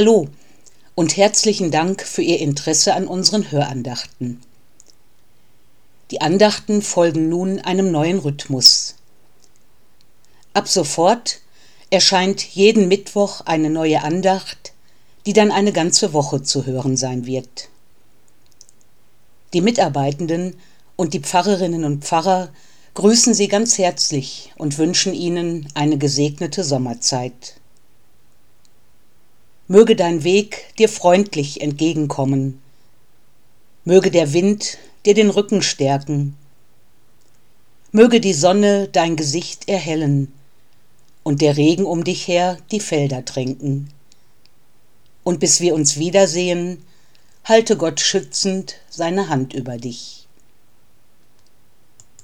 Hallo und herzlichen Dank für Ihr Interesse an unseren Hörandachten. Die Andachten folgen nun einem neuen Rhythmus. Ab sofort erscheint jeden Mittwoch eine neue Andacht, die dann eine ganze Woche zu hören sein wird. Die Mitarbeitenden und die Pfarrerinnen und Pfarrer grüßen Sie ganz herzlich und wünschen Ihnen eine gesegnete Sommerzeit. Möge dein Weg dir freundlich entgegenkommen. Möge der Wind dir den Rücken stärken. Möge die Sonne dein Gesicht erhellen und der Regen um dich her die Felder tränken. Und bis wir uns wiedersehen, halte Gott schützend seine Hand über dich.